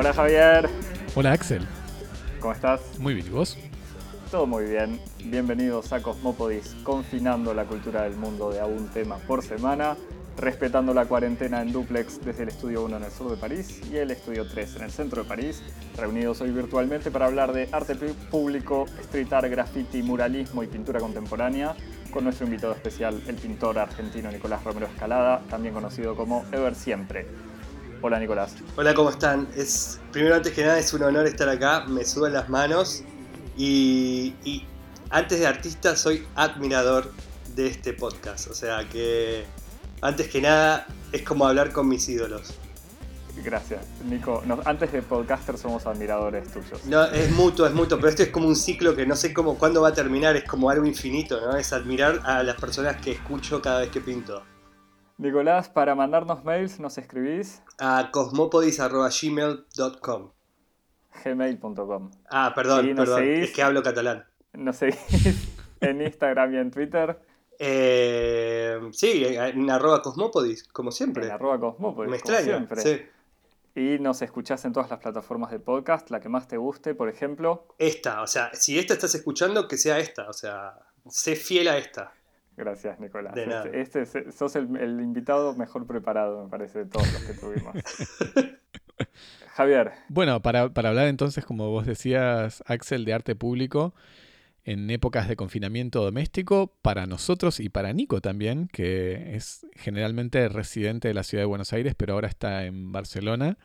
Hola Javier. Hola Axel. ¿Cómo estás? Muy bien, ¿y vos? Todo muy bien. Bienvenidos a Cosmópodis, confinando la cultura del mundo de a un tema por semana, respetando la cuarentena en duplex desde el Estudio 1 en el sur de París y el Estudio 3 en el centro de París, reunidos hoy virtualmente para hablar de arte público, street art, graffiti, muralismo y pintura contemporánea, con nuestro invitado especial, el pintor argentino Nicolás Romero Escalada, también conocido como Ever Siempre. Hola Nicolás. Hola, ¿cómo están? Es, primero, antes que nada, es un honor estar acá, me suben las manos y, y antes de artista soy admirador de este podcast, o sea que antes que nada es como hablar con mis ídolos. Gracias, Nico. antes de podcaster somos admiradores tuyos. No, es mutuo, es mutuo, pero esto es como un ciclo que no sé cómo, cuándo va a terminar, es como algo infinito, ¿no? Es admirar a las personas que escucho cada vez que pinto. Nicolás, para mandarnos mails nos escribís a cosmopodis.gmail.com gmail.com Ah, perdón, perdón, es que hablo catalán. Nos seguís en Instagram y en Twitter. Eh, sí, en arroba cosmopodis, como siempre. En arroba cosmopodis, Me extraña, siempre. Sí. Y nos escuchás en todas las plataformas de podcast, la que más te guste, por ejemplo. Esta, o sea, si esta estás escuchando, que sea esta, o sea, sé fiel a esta. Gracias, Nicolás. Este, este sos el, invitado mejor preparado, me parece, de todos los que tuvimos. Javier. Bueno, para, para hablar entonces, como vos decías, Axel, de arte público, en épocas de confinamiento doméstico para nosotros y para Nico también, que es generalmente residente de la ciudad de Buenos Aires, pero ahora está en Barcelona.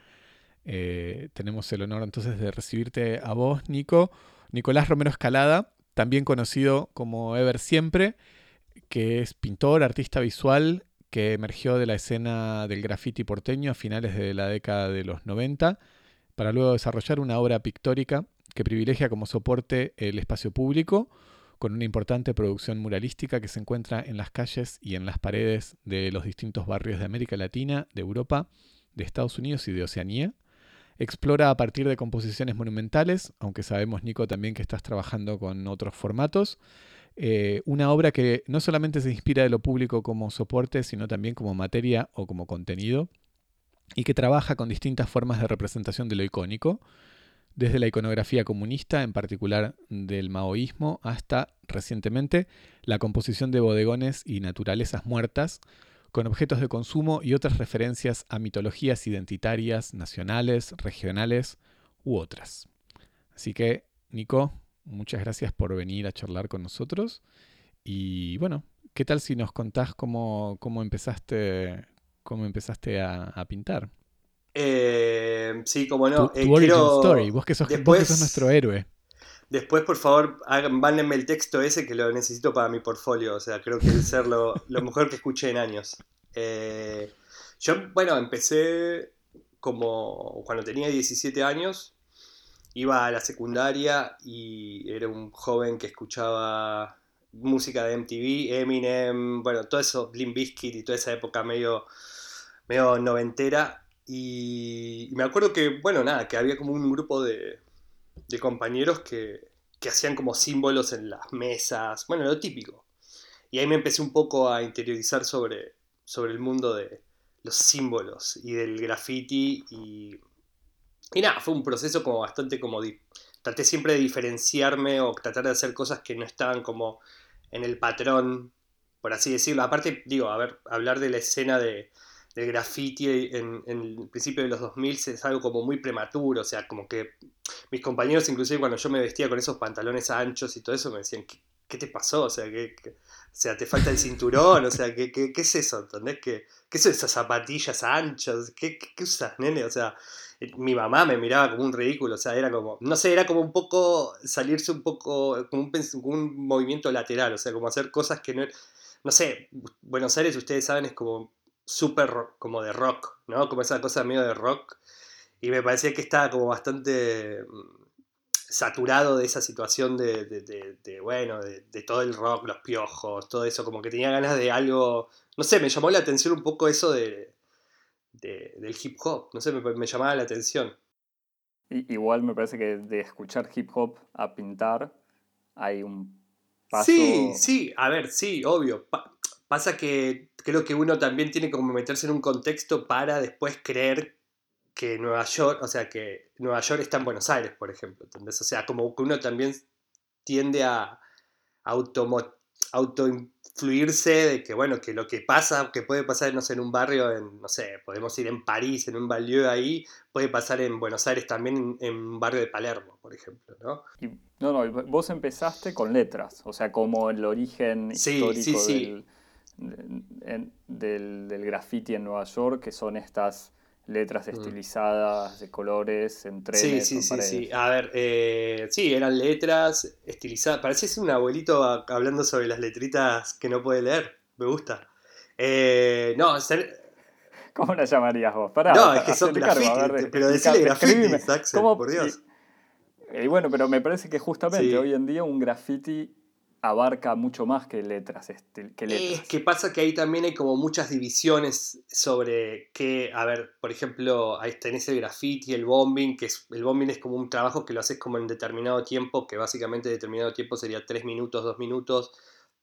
Eh, tenemos el honor entonces de recibirte a vos, Nico. Nicolás Romero Escalada, también conocido como Ever Siempre, que es pintor, artista visual, que emergió de la escena del graffiti porteño a finales de la década de los 90, para luego desarrollar una obra pictórica que privilegia como soporte el espacio público, con una importante producción muralística que se encuentra en las calles y en las paredes de los distintos barrios de América Latina, de Europa, de Estados Unidos y de Oceanía. Explora a partir de composiciones monumentales, aunque sabemos, Nico, también que estás trabajando con otros formatos. Eh, una obra que no solamente se inspira de lo público como soporte, sino también como materia o como contenido, y que trabaja con distintas formas de representación de lo icónico, desde la iconografía comunista, en particular del maoísmo, hasta recientemente la composición de bodegones y naturalezas muertas, con objetos de consumo y otras referencias a mitologías identitarias, nacionales, regionales u otras. Así que, Nico, muchas gracias por venir a charlar con nosotros. Y bueno, ¿qué tal si nos contás cómo, cómo empezaste, cómo empezaste a pintar? Eh, sí, como no. Tu, eh, story, vos que, sos, nuestro héroe. Después, por favor, mándenme el texto ese que lo necesito para mi portfolio. O sea, creo que es ser lo, mejor que escuché en años. Eh, yo, bueno, empecé como cuando tenía 17 años. Iba a la secundaria y era un joven que escuchaba música de MTV, Eminem, bueno, todo eso, Blim Biscuit y toda esa época medio, medio noventera. Y, me acuerdo que, bueno, nada, que había como un grupo de, compañeros que, hacían como símbolos en las mesas, bueno, lo típico. Y ahí me empecé un poco a interiorizar sobre, sobre el mundo de los símbolos y del graffiti y, y nada, fue un proceso como bastante como... traté siempre de diferenciarme o tratar de hacer cosas que no estaban como en el patrón, por así decirlo. Aparte, digo, a ver, hablar de la escena de, del graffiti en, el principio de los 2000 es algo como muy prematuro, o sea, como que mis compañeros, inclusive cuando yo me vestía con esos pantalones anchos y todo eso, me decían, ¿qué, te pasó? O sea, ¿qué, o sea, te falta el cinturón, o sea, ¿qué, qué, es eso? ¿Entendés? ¿Qué, ¿Qué son esas zapatillas anchas? ¿Qué, qué, usas, nene? O sea, mi mamá me miraba como un ridículo, o sea, era como, no sé, era como un poco, salirse un poco, como un, movimiento lateral, o sea, como hacer cosas que no... No sé, Buenos Aires, ustedes saben, es como súper como de rock, ¿no? Como esa cosa medio de rock. Y me parecía que estaba como bastante mm, saturado de esa situación de, de, bueno, de, todo el rock, los piojos, todo eso, como que tenía ganas de algo, no sé, me llamó la atención un poco eso de, del hip hop, no sé, me, me llamaba la atención. igual me parece que de escuchar hip hop a pintar hay un paso... Sí, sí, a ver, sí, obvio. Pasa que creo que uno también tiene que meterse en un contexto para después creer que Nueva York, o sea, que Nueva York está en Buenos Aires, por ejemplo, ¿entendés? O sea, como que uno también tiende a auto, autoinfluirse de que, bueno, que lo que pasa, que puede pasar, no sé, en un barrio, en, no sé, podemos ir en París, en un banlieue ahí, puede pasar en Buenos Aires también, en, un barrio de Palermo, por ejemplo, ¿no? no, no, vos empezaste con letras, o sea, como el origen histórico Del, del, del graffiti en Nueva York, que son estas letras mm. estilizadas de colores en trenes. Sí, sí, sí, sí. A ver, eh, sí, eran letras estilizadas. Parece un abuelito hablando sobre las letritas que no puede leer. Me gusta. Eh, no, ¿Cómo la llamarías vos? no, es que son graffiti, pero decirle graffiti, Axel, por Dios. Y, bueno, pero me parece que justamente hoy en día un graffiti abarca mucho más que letras, este, que letras. Es que pasa que ahí también hay como muchas divisiones sobre qué, a ver, por ejemplo, ahí tenés el graffiti, el bombing, que es, el bombing es como un trabajo que lo haces como en determinado tiempo, que básicamente determinado tiempo sería 3 minutos, 2 minutos,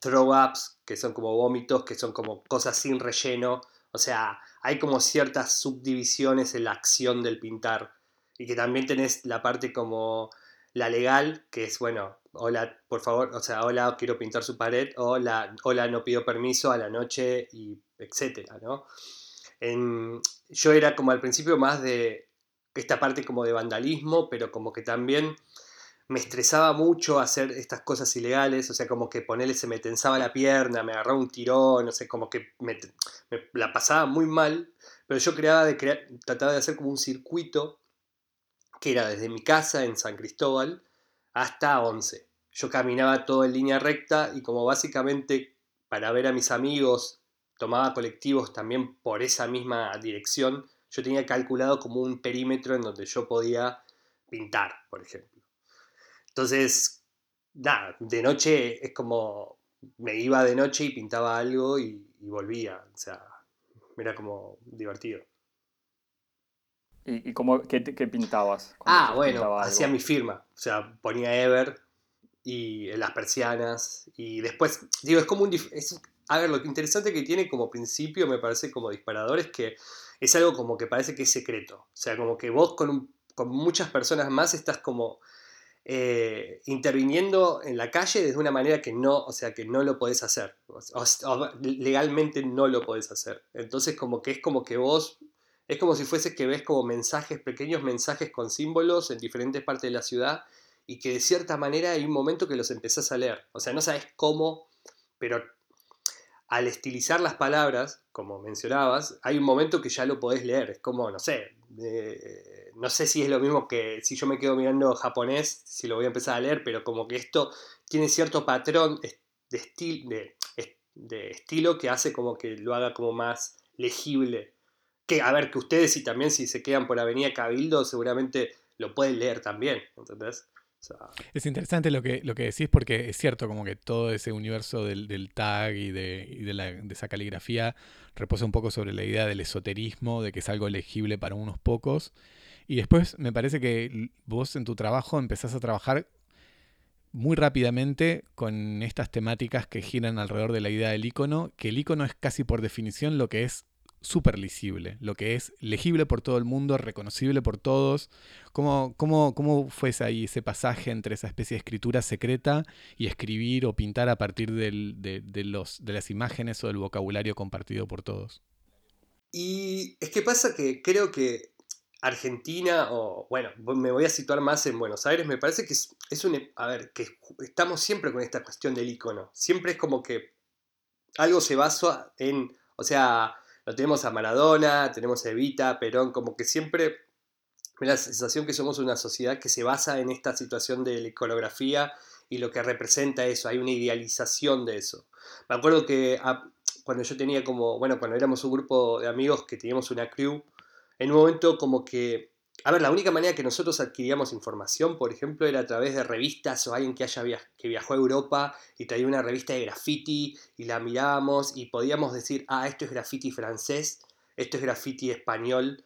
throw-ups, que son como vómitos, que son como cosas sin relleno, o sea, hay como ciertas subdivisiones en la acción del pintar, y que también tenés la parte como la legal, que es, bueno, hola, por favor, o sea, hola, quiero pintar su pared, hola, hola, no pido permiso a la noche, y etcétera, ¿no? yo era como al principio más de esta parte como de vandalismo, pero como que también me estresaba mucho hacer estas cosas ilegales, o sea, como que ponerle se me tensaba la pierna, me agarraba un tirón, no sé, como que me, la pasaba muy mal, pero yo creaba de trataba de hacer como un circuito que era desde mi casa en San Cristóbal hasta 11. Yo caminaba todo en línea recta y como básicamente para ver a mis amigos tomaba colectivos también por esa misma dirección, yo tenía calculado como un perímetro en donde yo podía pintar, por ejemplo. Entonces, nada, de noche es como me iba de noche y pintaba algo y, y volvía. O sea, era como divertido. ¿Y, cómo, qué, pintabas? Ah, bueno, hacía mi firma. O sea, ponía Ever y en las persianas. Y después, digo, es como un... a ver, lo interesante que tiene como principio, me parece como disparador, es que es algo como que parece que es secreto. O sea, como que vos con, con muchas personas más estás como eh, interviniendo en la calle desde una manera que no, o sea, que no lo podés hacer. legalmente no lo podés hacer. Entonces, como que es como que vos es como si fuese que ves como mensajes, pequeños mensajes con símbolos en diferentes partes de la ciudad y que de cierta manera hay un momento que los empezás a leer. O sea, no sabes cómo, pero al estilizar las palabras, como mencionabas, hay un momento que ya lo podés leer. Es como, no sé, no sé si es lo mismo que si yo me quedo mirando japonés, si lo voy a empezar a leer, pero como que esto tiene cierto patrón de, de estilo que hace como que lo haga como más legible que, a ver, que ustedes y también si se quedan por Avenida Cabildo, seguramente lo pueden leer también, ¿entendés? es interesante lo que, lo que decís porque es cierto como que todo ese universo del, tag y, de, de, esa caligrafía reposa un poco sobre la idea del esoterismo, de que es algo legible para unos pocos. Y después me parece que vos en tu trabajo empezás a trabajar muy rápidamente con estas temáticas que giran alrededor de la idea del icono, que el icono es casi por definición lo que es súper lisible, lo que es legible por todo el mundo, reconocible por todos. ¿Cómo, cómo, cómo fue ahí ese pasaje entre esa especie de escritura secreta y escribir o pintar a partir de, los, de las imágenes o del vocabulario compartido por todos? Y es que pasa que creo que Argentina, o bueno, me voy a situar más en Buenos Aires, me parece que es, es un... A ver, que estamos siempre con esta cuestión del icono. Siempre es como que algo se basa en... O sea, lo tenemos a Maradona, tenemos a Evita, Perón, como que siempre me da la sensación que somos una sociedad que se basa en esta situación de la iconografía y lo que representa eso, hay una idealización de eso. Me acuerdo que ah, cuando yo tenía como, bueno, cuando éramos un grupo de amigos que teníamos una crew, en un momento como que a ver, la única manera que nosotros adquiríamos información, por ejemplo, era a través de revistas o alguien que, haya viajó a Europa y traía una revista de graffiti y la mirábamos y podíamos decir, ah, esto es graffiti francés, esto es graffiti español.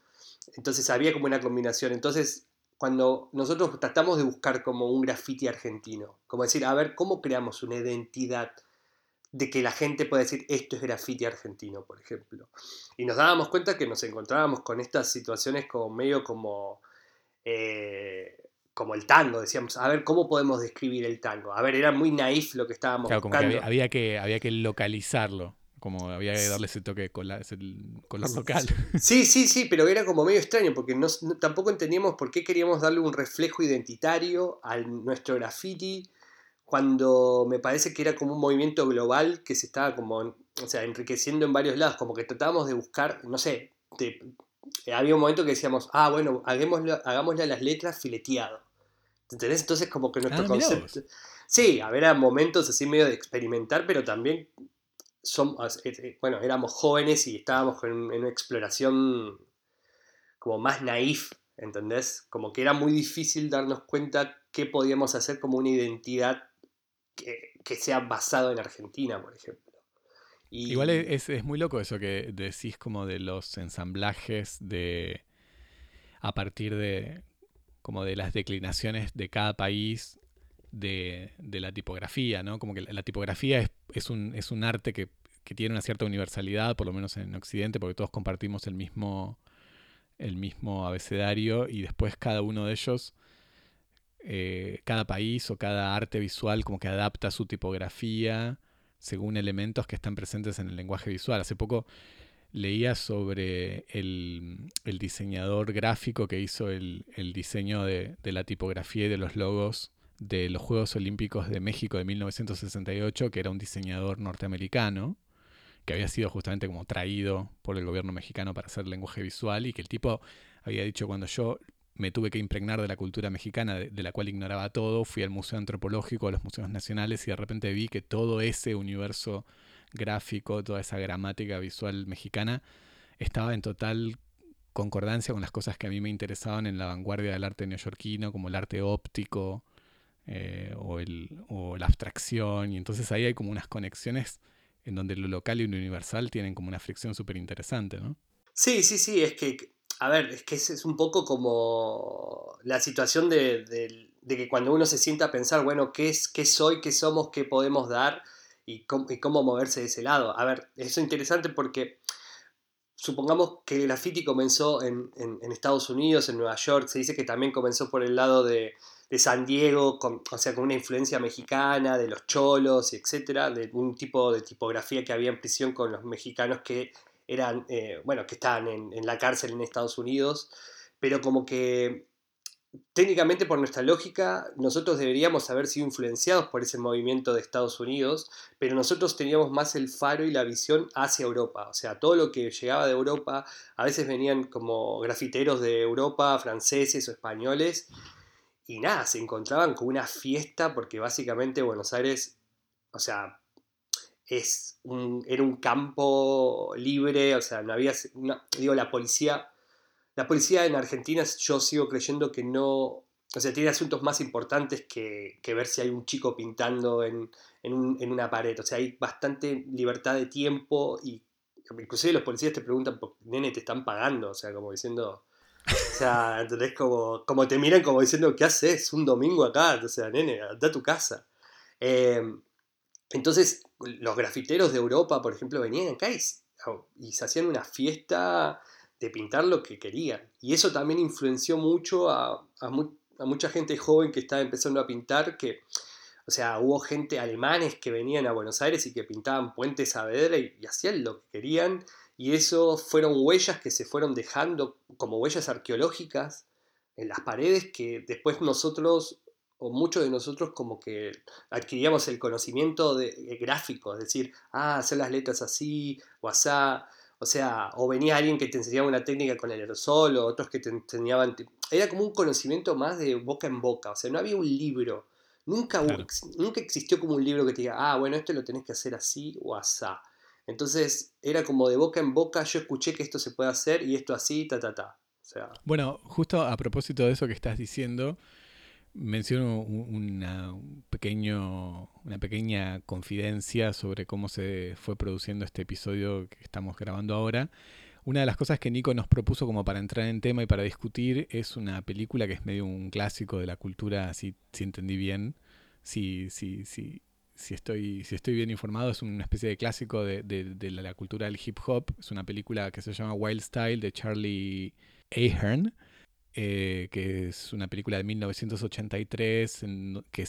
Entonces había como una combinación. Entonces, cuando nosotros tratamos de buscar como un graffiti argentino, como decir, a ver, ¿cómo creamos una identidad de que la gente pueda decir esto es graffiti argentino, por ejemplo. Y nos dábamos cuenta que nos encontrábamos con estas situaciones como medio como, eh, como el tango, decíamos, a ver, ¿cómo podemos describir el tango? A ver, era muy naif lo que estábamos claro, buscando. Como que había, que había que localizarlo. Como había que darle ese toque color, color local. Sí, sí, sí, pero era como medio extraño porque no, tampoco entendíamos por qué queríamos darle un reflejo identitario a nuestro graffiti cuando me parece que era como un movimiento global que se estaba como, o sea, enriqueciendo en varios lados, como que tratábamos de buscar, no sé, había un momento que decíamos, ah, bueno, hagámosle, hagámosle a las letras fileteado. ¿Entendés? Entonces como que nuestro ah, concepto... Sí, había momentos así medio de experimentar, pero también somos, eh, eh, bueno, éramos jóvenes y estábamos en, una exploración como más naif, ¿entendés? Como que era muy difícil darnos cuenta qué podíamos hacer como una identidad que, sea basado en Argentina, por ejemplo. Igual es, muy loco eso que decís como de los ensamblajes de a partir de como de las declinaciones de cada país de, la tipografía, ¿no? Como que la, tipografía es, un, es un arte que, tiene una cierta universalidad, por lo menos en Occidente, porque todos compartimos el mismo, el mismo abecedario y después cada uno de ellos, eh, cada país o cada arte visual como que adapta su tipografía según elementos que están presentes en el lenguaje visual. Hace poco leía sobre el, diseñador gráfico que hizo el, diseño de, de, la tipografía y de los logos de los Juegos Olímpicos de México de 1968, que era un diseñador norteamericano, que había sido justamente como traído por el gobierno mexicano para hacer lenguaje visual y que el tipo había dicho cuando yo me tuve que impregnar de la cultura mexicana, de, la cual ignoraba todo, fui al Museo Antropológico, a los museos nacionales y de repente vi que todo ese universo gráfico, toda esa gramática visual mexicana, estaba en total concordancia con las cosas que a mí me interesaban en la vanguardia del arte neoyorquino, como el arte óptico, eh, o, el, o la abstracción, y entonces ahí hay como unas conexiones en donde lo local y lo universal tienen como una fricción súper interesante, ¿no? Sí, sí, sí, es que, a ver, es que es, un poco como la situación de, que cuando uno se sienta a pensar, bueno, ¿qué, es, qué soy, qué somos, qué podemos dar y cómo, moverse de ese lado? A ver, eso es interesante porque supongamos que el graffiti comenzó en, Estados Unidos, en Nueva York, se dice que también comenzó por el lado de, de San Diego, con, o sea, con una influencia mexicana, de los cholos, etcétera, de un tipo de tipografía que había en prisión con los mexicanos que eran, eh, bueno, que estaban en, la cárcel en Estados Unidos, pero como que técnicamente por nuestra lógica nosotros deberíamos haber sido influenciados por ese movimiento de Estados Unidos, pero nosotros teníamos más el faro y la visión hacia Europa, o sea, todo lo que llegaba de Europa, a veces venían como grafiteros de Europa, franceses o españoles, y nada, se encontraban con una fiesta porque básicamente Buenos Aires, o sea, es un, era un campo libre, o sea, no había, digo, la policía, la policía en Argentina yo sigo creyendo que no, o sea, tiene asuntos más importantes que, ver si hay un chico pintando en, una pared, o sea, hay bastante libertad de tiempo y inclusive los policías te preguntan, nene, te están pagando, o sea, como diciendo, o sea, ¿entendés? Como, como te miran como diciendo, ¿qué haces? Un domingo acá, o sea, nene, anda a tu casa. Em, entonces, los grafiteros de Europa, por ejemplo, venían acá y, se hacían una fiesta de pintar lo que querían. Y eso también influenció mucho a, mucha gente joven que estaba empezando a pintar, que, o sea, hubo gente alemanes que venían a Buenos Aires y que pintaban puentes a Saavedra y hacían lo que querían y eso fueron huellas que se fueron dejando como huellas arqueológicas en las paredes que después nosotros, o muchos de nosotros, como que adquiríamos el conocimiento de, eh, gráfico, es decir, ah, hacer las letras así o asá, o sea, o venía alguien que te enseñaba una técnica con el aerosol, o otros que te enseñaban, era como un conocimiento más de boca en boca, o sea, no había un libro, nunca, nunca existió como un libro que te diga, ah, bueno, esto lo tenés que hacer así o asá. Entonces era como de boca en boca, yo escuché que esto se puede hacer y esto así, ta, ta, ta. Bueno, justo a propósito de eso que estás diciendo, menciono una, pequeño, una pequeña confidencia sobre cómo se fue produciendo este episodio que estamos grabando ahora. Una de las cosas que Nico nos propuso como para entrar en tema y para discutir es una película que es medio un clásico de la cultura, si, si entendí bien, si, si, si, si estoy, si estoy bien informado, es una especie de clásico de, de, la, cultura del hip hop. Es una película que se llama Wild Style de Charlie Ahern, eh, que es una película de 1983 que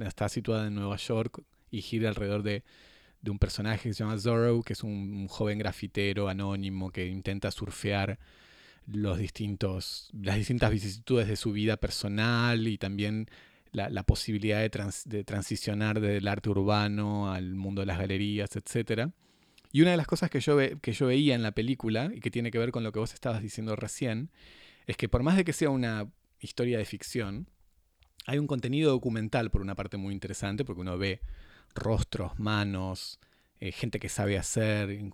está situada en Nueva York y gira alrededor de, de un personaje que se llama Zorro, que es un, joven grafitero anónimo que intenta surfear los distintos, las distintas vicisitudes de su vida personal y también la, posibilidad de, transicionar del arte urbano al mundo de las galerías, etc. Y una de las cosas que yo, que yo veía en la película, y que tiene que ver con lo que vos estabas diciendo recién, es que por más de que sea una historia de ficción, hay un contenido documental por una parte muy interesante, porque uno ve rostros, manos, eh, gente que sabe hacer,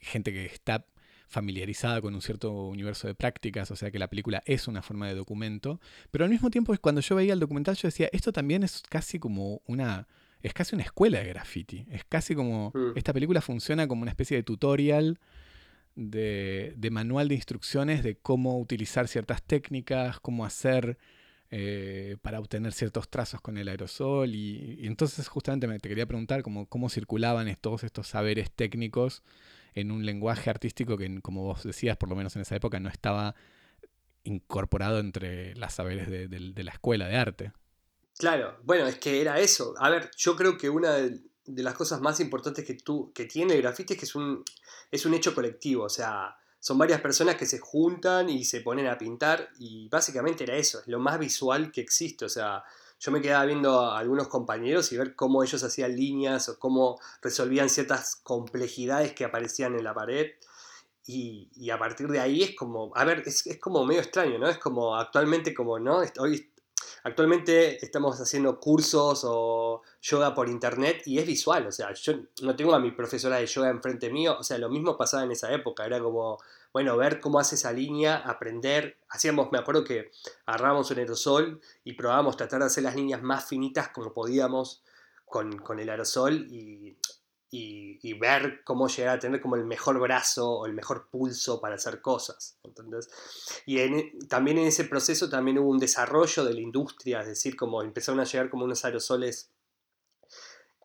gente que está familiarizada con un cierto universo de prácticas, o sea que la película es una forma de documento, pero al mismo tiempo cuando yo veía el documental yo decía, esto también es casi como una, es casi una escuela de graffiti, es casi como, mm. esta película funciona como una especie de tutorial, de, de manual de instrucciones de cómo utilizar ciertas técnicas, cómo hacer eh, para obtener ciertos trazos con el aerosol. Y, entonces justamente me, te quería preguntar cómo, cómo circulaban todos estos saberes técnicos en un lenguaje artístico que, como vos decías, por lo menos en esa época, no estaba incorporado entre las saberes de, la escuela de arte. Claro, bueno, es que era eso. A ver, yo creo que una de, las cosas más importantes que, tú, que tiene el grafiti es que es un, es un hecho colectivo. O sea, son varias personas que se juntan y se ponen a pintar y básicamente era eso, es lo más visual que existe, o sea, yo me quedaba viendo a algunos compañeros y ver cómo ellos hacían líneas o cómo resolvían ciertas complejidades que aparecían en la pared. Y, a partir de ahí es como, a ver, es, es, como medio extraño, ¿no? Es como actualmente como, ¿no? Hoy, actualmente estamos haciendo cursos o yoga por internet y es visual, o sea, yo no tengo a mi profesora de yoga enfrente mío, o sea, lo mismo pasaba en esa época, era como, bueno, ver cómo hace esa línea, aprender, hacíamos, me acuerdo que agarrábamos un aerosol y probábamos tratar de hacer las líneas más finitas como podíamos con, el aerosol y, ver cómo llegar a tener como el mejor brazo o el mejor pulso para hacer cosas. Y también en ese proceso también hubo un desarrollo de la industria, es decir, como empezaron a llegar como unos aerosoles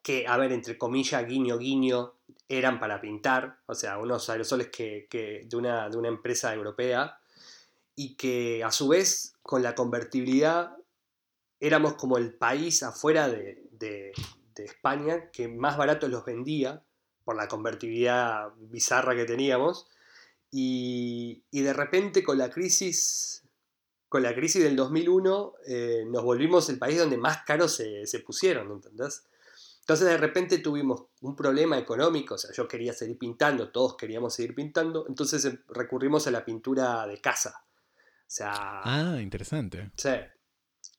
que, a ver, entre comillas, guiño, guiño, eran para pintar, o sea, unos aerosoles que, de, una, de una empresa europea, y que a su vez, con la convertibilidad, éramos como el país afuera de, España que más barato los vendía por la convertibilidad bizarra que teníamos. Y, y, de repente con la crisis, con la crisis del 2001, eh, nos volvimos el país donde más caros se, se pusieron, ¿entendés? Entonces de repente tuvimos un problema económico, o sea, yo quería seguir pintando, todos queríamos seguir pintando, entonces em, recurrimos a la pintura de casa. O sea... Ah, interesante. Sí.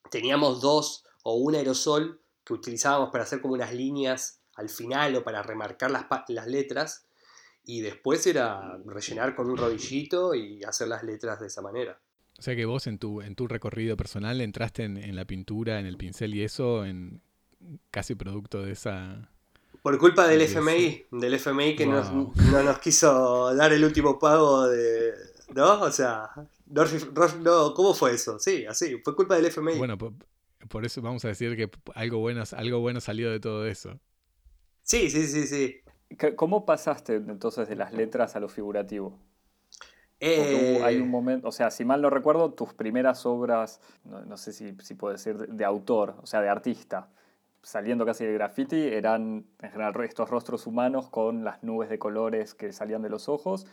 Teníamos dos o un aerosol que utilizábamos para hacer como unas líneas al final o para remarcar las, las letras y después era rellenar con un rodillito y hacer las letras de esa manera. O sea que vos en tu, en tu recorrido personal entraste en, en la pintura, en el pincel y eso en, casi producto de esa... Por culpa del FMI, del FMI que no nos quiso dar el último pago de... ¿No? O sea, no, ¿cómo fue eso? Sí, así, fue culpa del FMI. Bueno, por, eso vamos a decir que algo bueno, algo bueno salió de todo eso. Sí, sí, sí, sí. ¿Cómo pasaste entonces de las letras a lo figurativo? hay un eh, momento, o sea, si mal no recuerdo, tus primeras obras, no, sé si, si puedo decir de, autor, o sea, de artista, saliendo casi de graffiti, eran en general estos rostros humanos con las nubes de colores que salían de los ojos,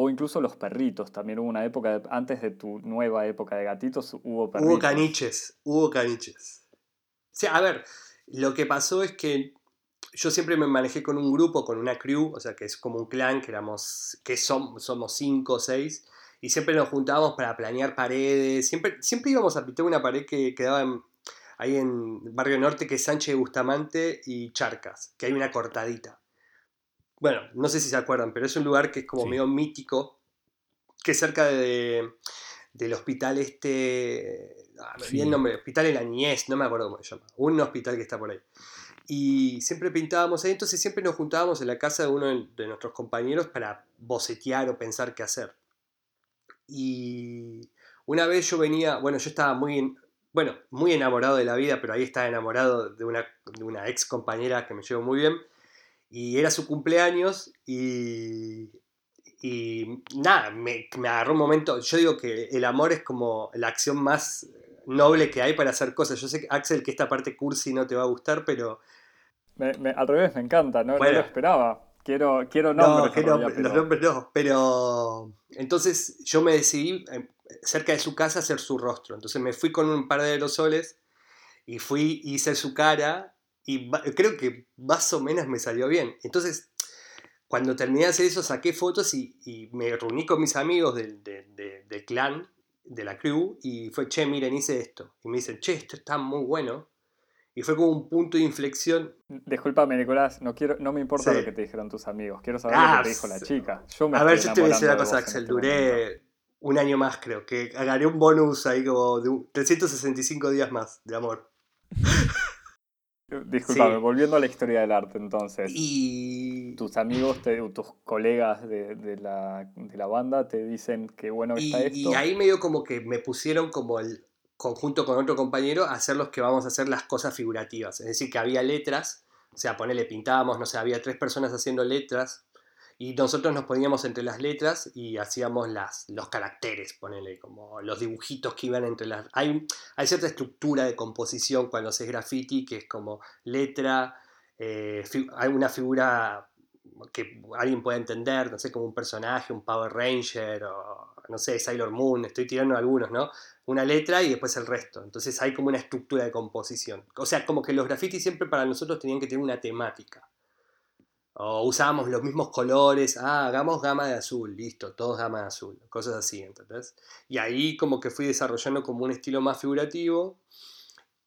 o incluso los perritos. También hubo una época, antes de tu nueva época de gatitos, hubo perritos. Hubo caniches, hubo caniches. A ver, lo que pasó es que yo siempre me manejé con un grupo, con una crew, o sea, que es como un clan, que, éramos, que somos cinco o seis, y siempre nos juntábamos para planear paredes, siempre, siempre íbamos a pintar una pared que quedaba ahí en Barrio Norte, que es Sánchez Bustamante y Charcas, que hay una cortadita. Bueno, no sé si se acuerdan, pero es un lugar que es como medio mítico, que es cerca de, del hospital este, ah, bien nombre, Hospital de la Niñez, no me acuerdo cómo se llama, un hospital que está por ahí y siempre pintábamos ahí, entonces siempre nos juntábamos en la casa de uno de nuestros compañeros para bocetear o pensar qué hacer. Y una vez yo venía, bueno, yo estaba muy... bueno, muy enamorado de la vida, pero ahí estaba enamorado de una, de una ex compañera que me llevo muy bien. Y era su cumpleaños y, y nada, me, me agarró un momento. Yo digo que el amor es como la acción más noble que hay para hacer cosas. Yo sé, Axel, que esta parte cursi no te va a gustar, pero... al revés, me encanta, no, lo esperaba. Quiero, quiero nombres. No, los nombres no, pero... Entonces yo me decidí eh, cerca de su casa hacer su rostro. Entonces me fui con un par de aerosoles y fui, hice su cara y creo que más o menos me salió bien. Entonces cuando terminé de hacer eso, saqué fotos y, me reuní con mis amigos del, clan, de la crew, y fue, che, miren, hice esto. Y me dicen, che, esto está muy bueno. Y fue como un punto de inflexión. Disculpame, Nicolás, no, quiero, no me importa lo que te dijeron tus amigos. Quiero saber lo que te dijo la chica. a ver, yo te voy a decir una cosa, Axel. Este duré un año más, creo. Que gané un bonus ahí como de 365 días más de amor. Disculpame, volviendo a la historia del arte entonces. Y... Tus amigos, tus colegas de, la, banda te dicen que bueno está esto. Y ahí medio como que me pusieron como el conjunto con otro compañero a hacer los que vamos a hacer las cosas figurativas. Es decir, que había letras, o sea, ponele, pintábamos, no sé, había tres personas haciendo letras y nosotros nos poníamos entre las letras y hacíamos las, los caracteres, ponele, como los dibujitos que iban entre las... Hay, hay cierta estructura de composición cuando haces graffiti que es como letra, eh, hay una figura que alguien puede entender, no sé, como un personaje, un Power Ranger o no sé, Sailor Moon, estoy tirando algunos, ¿no? Una letra y después el resto. Entonces hay como una estructura de composición. O sea, como que los grafitis siempre para nosotros tenían que tener una temática. O usábamos los mismos colores, ah, hagamos gama de azul, listo, todos gama de azul, cosas así, ¿entendés? Y ahí como que fui desarrollando como un estilo más figurativo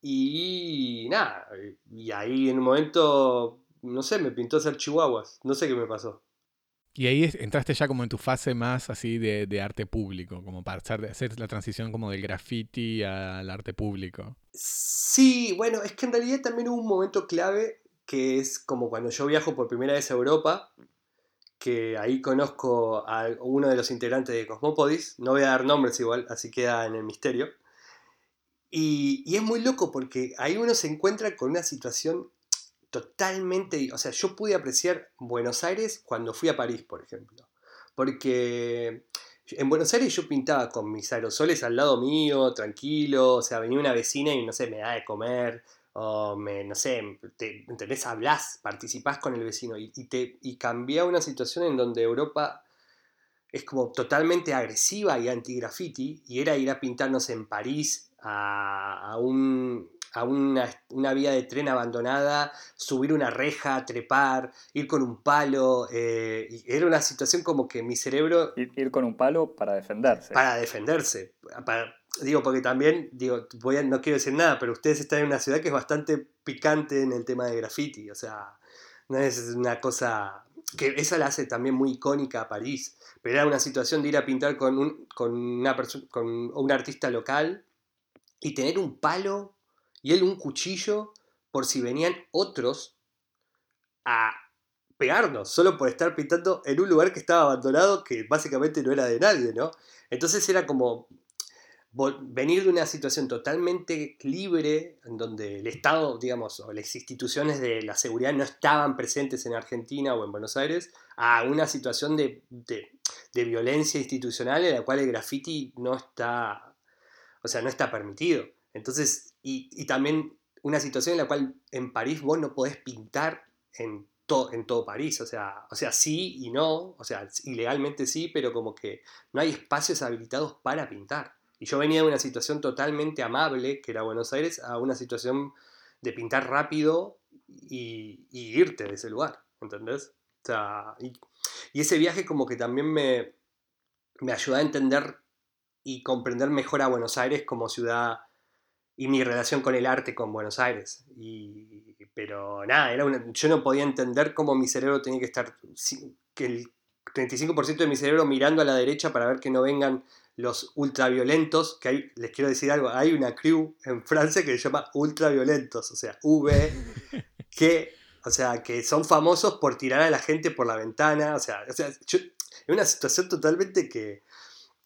y nada, y ahí en un momento, no sé, me pintó hacer chihuahuas, no sé qué me pasó. Y ahí entraste ya como en tu fase más así de, arte público, como para hacer la transición como del graffiti al arte público. Sí, bueno, es que en realidad también hubo un momento clave que es como cuando yo viajo por primera vez a Europa, que ahí conozco a uno de los integrantes de Cosmopodis, no voy a dar nombres igual, así queda en el misterio. Y, y, es muy loco porque ahí uno se encuentra con una situación totalmente, o sea, yo pude apreciar Buenos Aires cuando fui a París, por ejemplo, porque en Buenos Aires yo pintaba con mis aerosoles al lado mío, tranquilo, o sea, venía una vecina y no sé, me da de comer, o me, no sé, te, ¿entendés? Hablas, participás con el vecino y, te, y cambia una situación en donde Europa es como totalmente agresiva y anti-graffiti y era ir a pintarnos en París a, un, a una, una, vía de tren abandonada, subir una reja, trepar, ir con un palo. Eh, y era una situación como que mi cerebro... Ir, ir, con un palo para defenderse. Para defenderse. Para, digo, porque también, digo, no quiero decir nada, pero ustedes están en una ciudad que es bastante picante en el tema de graffiti, o sea, no es una cosa que esa la hace también muy icónica a París, pero era una situación de ir a pintar con un, con una con un artista local y tener un palo y él un cuchillo por si venían otros a pegarnos, solo por estar pintando en un lugar que estaba abandonado, que básicamente no era de nadie, ¿no? Entonces era como venir de una situación totalmente libre, en donde el Estado, digamos, o las instituciones de la seguridad no estaban presentes en Argentina o en Buenos Aires, a una situación de, violencia institucional en la cual el graffiti no está, o sea, no está permitido. Entonces, y, también una situación en la cual en París vos no podés pintar en en todo París, o sea, o sea, sí y no, o sea, ilegalmente sí, pero como que no hay espacios habilitados para pintar. Y yo venía de una situación totalmente amable, que era Buenos Aires, a una situación de pintar rápido y, irte de ese lugar, ¿entendés? O sea, y, ese viaje como que también me, me ayudó a entender y comprender mejor a Buenos Aires como ciudad y mi relación con el arte con Buenos Aires. Y, pero nada, era yo no podía entender cómo mi cerebro tenía que estar, que el 35% de mi cerebro mirando a la derecha para ver que no vengan los ultraviolentos, que hay, les quiero decir algo, hay una crew en Francia que se llama ultraviolentos, o sea, V, que, o sea, que son famosos por tirar a la gente por la ventana, o sea, o sea es una situación totalmente que,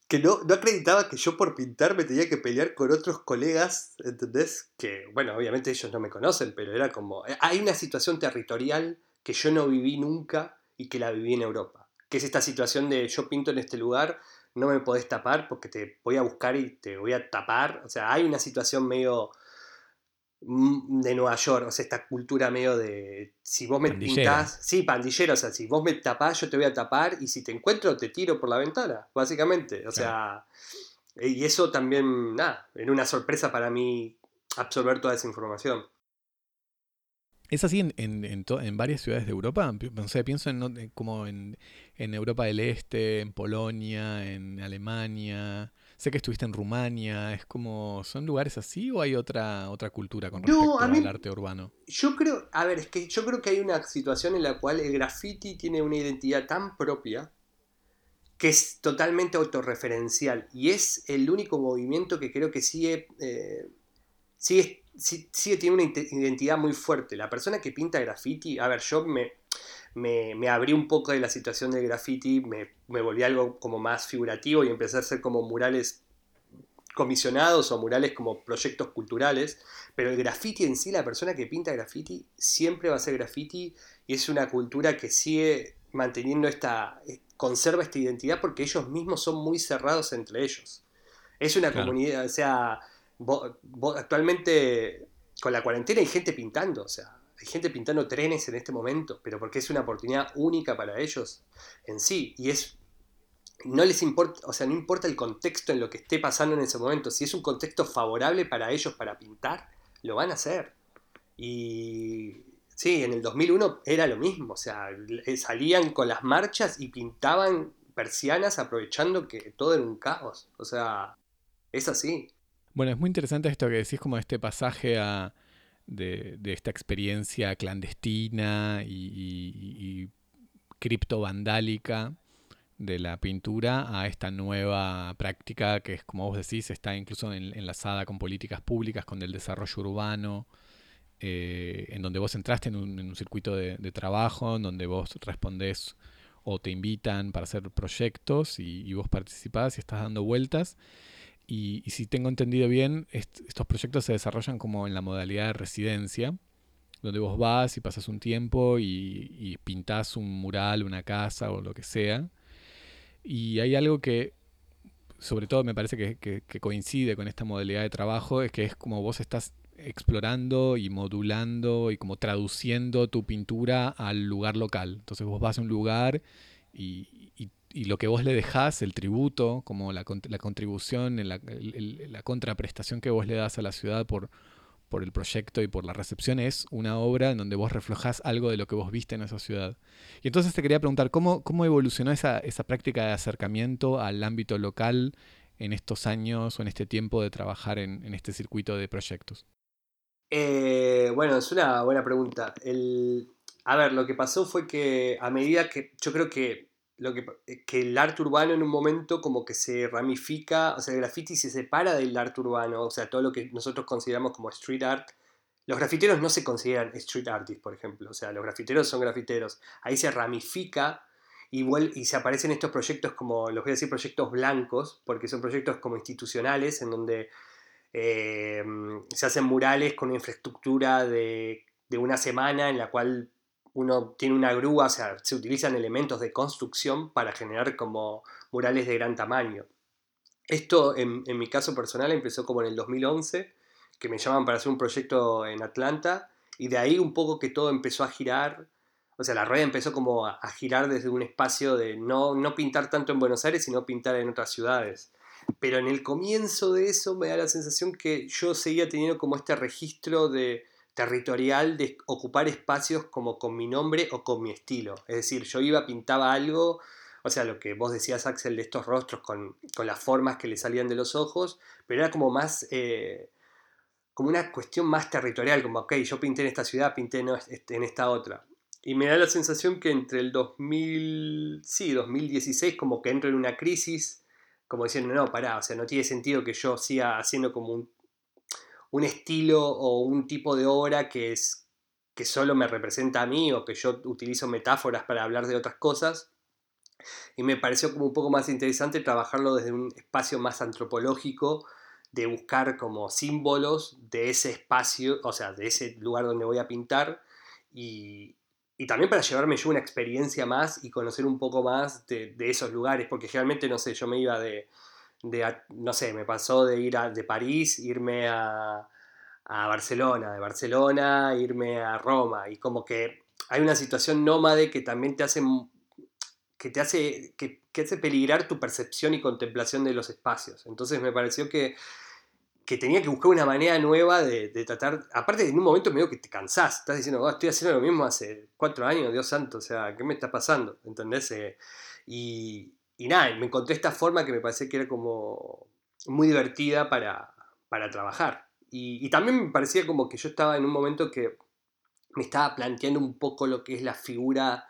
que no, no acreditaba que yo por pintar me tenía que pelear con otros colegas, ¿entendés? Que, bueno, obviamente ellos no me conocen, pero era como... Hay una situación territorial que yo no viví nunca y que la viví en Europa. Que es esta situación de yo pinto en este lugar, no me podés tapar porque te voy a buscar y te voy a tapar. O sea, hay una situación medio mm, de Nueva York, o sea, esta cultura medio de si vos me pintás, sí, pandillero, o sea, si vos me tapás, yo te voy a tapar y si te encuentro te tiro por la ventana, básicamente. O sea, y eso también, nada, era una sorpresa para mí absorber toda esa información. ¿Es así en, en, en en varias ciudades de Europa? No sé, pienso en, como en, Europa del Este, en Polonia, en Alemania. Sé que estuviste en Rumania. ¿Es como, son lugares así o hay otra, otra cultura con No, respecto a mí- al arte urbano? Yo creo, a ver, es que yo creo que hay una situación en la cual el graffiti tiene una identidad tan propia que es totalmente autorreferencial y es el único movimiento que creo que sigue, eh, sigue, sí- sigue tiene una identidad muy fuerte. La persona que pinta graffiti, a ver, yo me, me, me abrí un poco de la situación del graffiti, me, me volví algo como más figurativo y empecé a hacer como murales comisionados o murales como proyectos culturales, pero el graffiti en sí, la persona que pinta graffiti siempre va a ser graffiti y es una cultura que sigue manteniendo esta, eh, conserva esta identidad porque ellos mismos son muy cerrados entre ellos. Es una Claro. comunidad, o sea, actualmente con la cuarentena hay gente pintando, o sea, hay gente pintando trenes en este momento, pero porque es una oportunidad única para ellos en sí y es no les importa, o sea, no importa el contexto en lo que esté pasando en ese momento. Si es un contexto favorable para ellos para pintar, lo van a hacer. Y sí, en el 2001 era lo mismo, o sea, salían con las marchas y pintaban persianas aprovechando que todo era un caos. O sea, es así. Bueno, es muy interesante esto que decís como este pasaje a, de, esta experiencia clandestina y, y, y criptovandálica de la pintura a esta nueva práctica que es, como vos decís, está incluso en- enlazada con políticas públicas, con el desarrollo urbano, eh, en donde vos entraste en un, circuito de, de trabajo, en donde vos respondés o te invitan para hacer proyectos y, y vos participás y estás dando vueltas. Y, si tengo entendido bien, est- estos proyectos se desarrollan como en la modalidad de residencia, donde vos vas y pasas un tiempo y, pintás un mural, una casa o lo que sea. Y hay algo que, sobre todo me parece que, que- que coincide con esta modalidad de trabajo, es que es como vos estás explorando y modulando y como traduciendo tu pintura al lugar local. Entonces vos vas a un lugar y, y- lo que vos le dejás, el tributo, como la, la contribución, la, contraprestación que vos le das a la ciudad por, por el proyecto y por la recepción, es una obra en donde vos reflejás algo de lo que vos viste en esa ciudad. Y entonces te quería preguntar, ¿cómo, cómo evolucionó esa, esa práctica de acercamiento al ámbito local en estos años o en este tiempo de trabajar en, en este circuito de proyectos? Eh, bueno, es una buena pregunta. El, a ver, lo que pasó fue que a medida que yo creo que, lo que, que el arte urbano en un momento como que se ramifica, o sea, el graffiti se separa del arte urbano, o sea, todo lo que nosotros consideramos como street art. Los grafiteros no se consideran street artists, por ejemplo, o sea, los grafiteros son grafiteros. Ahí se ramifica y, y se aparecen estos proyectos como, los voy a decir proyectos blancos, porque son proyectos como institucionales en donde eh, se hacen murales con una infraestructura de, de una semana en la cual uno tiene una grúa, o sea, se utilizan elementos de construcción para generar como murales de gran tamaño. Esto, en, mi caso personal, empezó como en el 2011, que me llaman para hacer un proyecto en Atlanta, y de ahí un poco que todo empezó a girar, o sea, la rueda empezó como a, a girar desde un espacio de no, no pintar tanto en Buenos Aires, sino pintar en otras ciudades. Pero en el comienzo de eso me da la sensación que yo seguía teniendo como este registro de territorial de ocupar espacios como con mi nombre o con mi estilo. Es decir, yo iba, pintaba algo, o sea, lo que vos decías, Axel, de estos rostros con, con las formas que le salían de los ojos, pero era como más, eh, como una cuestión más territorial, como, ok, yo pinté en esta ciudad, pinté en, en esta otra. Y me da la sensación que entre el 2000, sí, 2016 como que entro en una crisis, como diciendo, no, pará, o sea, no tiene sentido que yo siga haciendo como un, un estilo o un tipo de obra que es que solo me representa a mí o que yo utilizo metáforas para hablar de otras cosas. y me pareció como un poco más interesante trabajarlo desde un espacio más antropológico, de buscar como símbolos de ese espacio, o sea, de ese lugar donde voy a pintar, y, también para llevarme yo una experiencia más y conocer un poco más de, de esos lugares, porque generalmente, no sé, yo me iba de, de no sé, me pasó de ir a, de París, irme a, a Barcelona, de Barcelona irme a Roma, y como que hay una situación nómade que también te hace que te hace, que, hace peligrar tu percepción y contemplación de los espacios. Entonces me pareció que, que tenía que buscar una manera nueva de, tratar, aparte en un momento medio que te cansás, estás diciendo, oh, estoy haciendo lo mismo hace cuatro años, Dios santo, o sea, ¿qué me está pasando? ¿Entendés? Eh, y, y nada, me encontré esta forma que me parecía que era como muy divertida para, para trabajar. Y, y, también me parecía como que yo estaba en un momento que me estaba planteando un poco lo que es la figura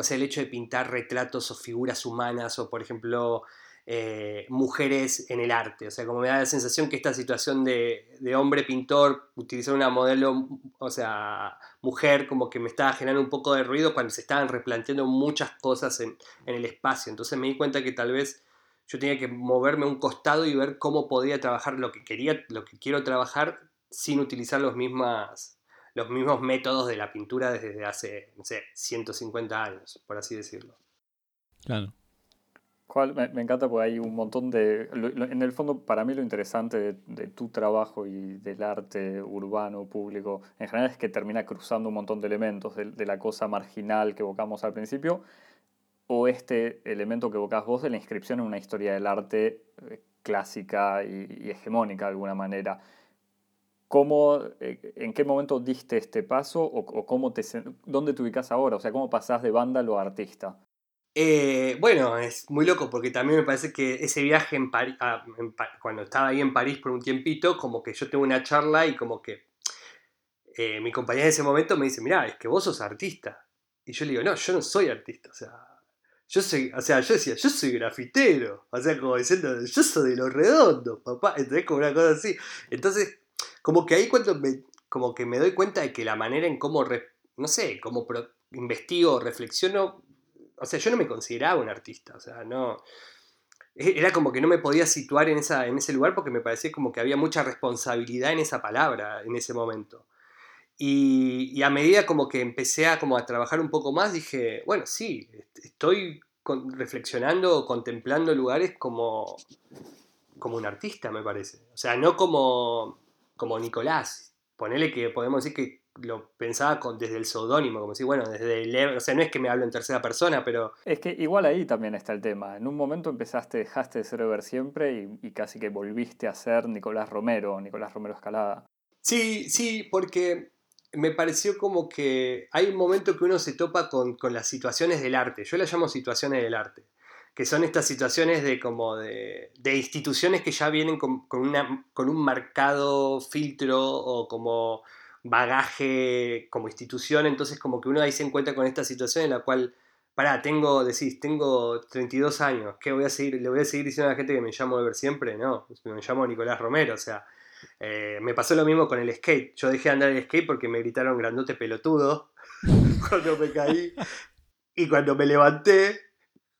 o sea, el hecho de pintar retratos o figuras humanas o, por ejemplo, eh, mujeres en el arte. O sea, como me da la sensación que esta situación de, hombre pintor, utilizar una modelo, o sea, mujer, como que me estaba generando un poco de ruido cuando se estaban replanteando muchas cosas en, el espacio. Entonces me di cuenta que tal vez yo tenía que moverme a un costado y ver cómo podía trabajar lo que quería, lo que quiero trabajar sin utilizar los mismas los mismos métodos de la pintura desde hace, no sé, 150 años, por así decirlo. Claro. Me, encanta porque hay un montón de... en el fondo, para mí lo interesante de, tu trabajo y del arte urbano, público, en general es que termina cruzando un montón de elementos de, la cosa marginal que evocamos al principio, o este elemento que evocás vos de la inscripción en una historia del arte eh, clásica y hegemónica de alguna manera. ¿Cómo, eh, ¿En qué momento diste este paso o, cómo te, dónde te ubicas ahora? O sea, ¿cómo pasás de vándalo a artista? Eh, bueno, es muy loco porque también me parece que ese viaje en París, cuando estaba ahí en París por un tiempito, como que yo tengo una charla y como que eh, mi compañera en ese momento me dice, mira, es que vos sos artista. Y yo le digo, no, yo no soy artista, o sea, yo soy, o sea, yo decía, yo soy grafitero, o sea, como diciendo, yo soy de los redondos, papá, entonces como una cosa así. Entonces, como que ahí cuando me, como que me doy cuenta de que la manera en cómo, no sé, cómo investigo, reflexiono, o sea, yo no me consideraba un artista, o sea, no, e-, era como que no me podía situar en, esa, en ese lugar porque me parecía como que había mucha responsabilidad en esa palabra en ese momento. Y, a medida como que empecé a, como a trabajar un poco más, dije, bueno, sí, estoy reflexionando, contemplando lugares como, como un artista, me parece. O sea, no como como Nicolás. Ponele que podemos decir que lo pensaba con, desde el seudónimo, como si, bueno, desde el... O sea, no es que me hablo en tercera persona, pero... Es que igual ahí también está el tema. En un momento empezaste, dejaste de ser ver siempre y, casi que volviste a ser Nicolás Romero, Nicolás Romero Escalada. Sí, sí, porque me pareció como que hay un momento que uno se topa con, con las situaciones del arte. Yo las llamo situaciones del arte que son estas situaciones de como de, instituciones que ya vienen con, una, con un marcado filtro o como bagaje como institución, entonces como que uno ahí se encuentra con esta situación en la cual, pará, tengo, decís, tengo 32 años, ¿qué voy a seguir? ¿Le voy a seguir diciendo a la gente que me llamo de ver siempre? No, me llamo Nicolás Romero, o sea, eh, me pasó lo mismo con el skate, yo dejé de andar el skate porque me gritaron grandote pelotudo cuando me caí y cuando me levanté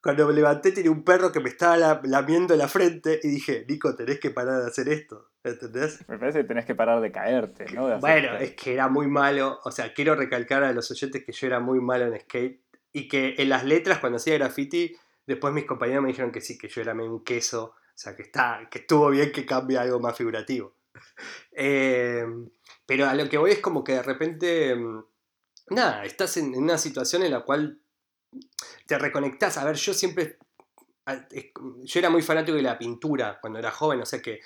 cuando me levanté tenía un perro que me estaba lamiendo la frente y dije, Nico, tenés que parar de hacer esto. ¿Entendés? Me parece que tenés que parar de caerte, ¿no? bueno, es que era muy malo. O sea, quiero recalcar a los oyentes que yo era muy malo en skate y que en las letras, cuando hacía graffiti, después mis compañeros me dijeron que sí, que yo era un queso. O sea, que, está, que estuvo bien que cambie algo más figurativo. Eh, pero a lo que voy es como que de repente, mm, nada, estás en una situación en la cual te reconectás. A ver, yo siempre. Yo era muy fanático de la pintura cuando era joven, o sea que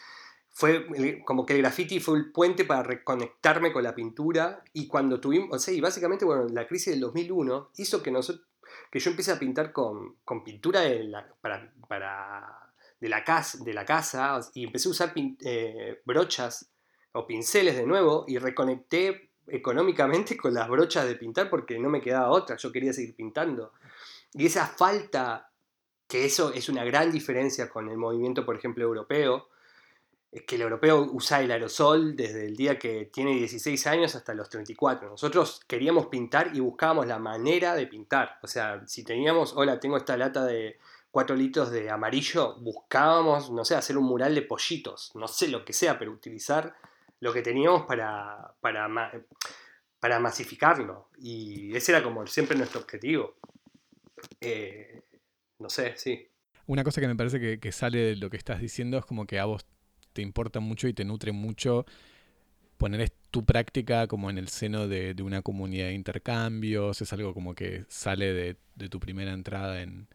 fue como que el graffiti fue el puente para reconectarme con la pintura. Y cuando tuvimos. O sea, y básicamente, bueno, la crisis del 2001 hizo que, nosotros, que yo empiece a pintar con, con pintura de la, para, para, de, la casa, de la casa y empecé a usar eh, brochas o pinceles de nuevo y reconecté económicamente con las brochas de pintar porque no me quedaba otra, yo quería seguir pintando. Y esa falta, que eso es una gran diferencia con el movimiento, por ejemplo, europeo, que el europeo usa el aerosol desde el día que tiene 16 años hasta los 34. Nosotros queríamos pintar y buscábamos la manera de pintar. O sea, si teníamos, hola, tengo esta lata de 4 litros de amarillo, buscábamos, no sé, hacer un mural de pollitos, no sé lo que sea, pero utilizar lo que teníamos para, para, para masificarlo. Y ese era como siempre nuestro objetivo. Eh, no sé, sí. Una cosa que me parece que, que, sale de lo que estás diciendo es como que a vos te importa mucho y te nutre mucho poner tu práctica como en el seno de, una comunidad de intercambios, es algo como que sale de, tu primera entrada en,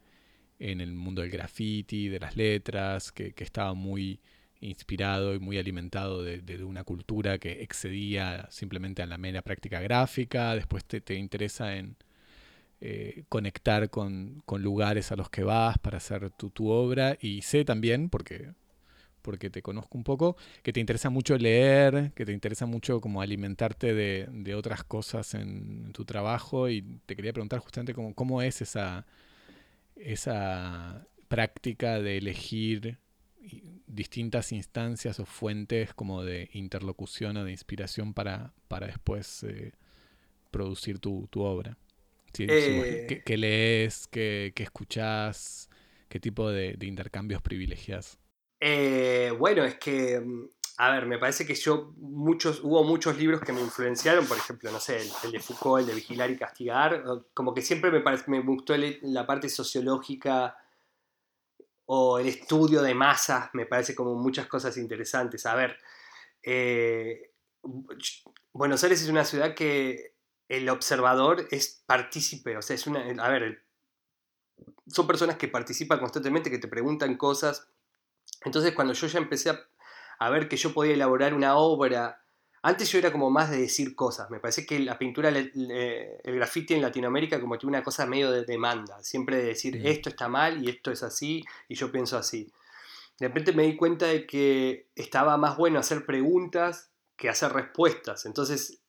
el mundo del graffiti, de las letras, que, estaba muy inspirado y muy alimentado de, una cultura que excedía simplemente a la mera práctica gráfica, después te, te interesa en eh, conectar con, lugares a los que vas para hacer tu, tu obra y sé también, porque porque te conozco un poco, que te interesa mucho leer, que te interesa mucho como alimentarte de, otras cosas en, tu trabajo y te quería preguntar justamente cómo, cómo es esa, esa práctica de elegir distintas instancias o fuentes como de interlocución o de inspiración para, para después eh, producir tu, obra. Eh. ¿qué, lees? ¿Qué, qué escuchás? ¿Qué tipo de, de intercambios privilegias? Eh, bueno, es que, mm, a ver, me parece que yo, muchos, hubo muchos libros que me influenciaron, por ejemplo, no sé, el, de Foucault, el de Vigilar y Castigar, como que siempre me, me gustó la parte sociológica o el estudio de masas, me parece como muchas cosas interesantes. A ver, eh, Buenos Aires es una ciudad que el observador es partícipe, o sea, es una, a ver, son personas que participan constantemente, que te preguntan cosas. Entonces cuando yo ya empecé a, ver que yo podía elaborar una obra, antes yo era como más de decir cosas, me parece que la pintura, el, graffiti en Latinoamérica como tiene una cosa medio de demanda, siempre de decir esto está mal y esto es así y yo pienso así. De repente me di cuenta de que estaba más bueno hacer preguntas que hacer respuestas, entonces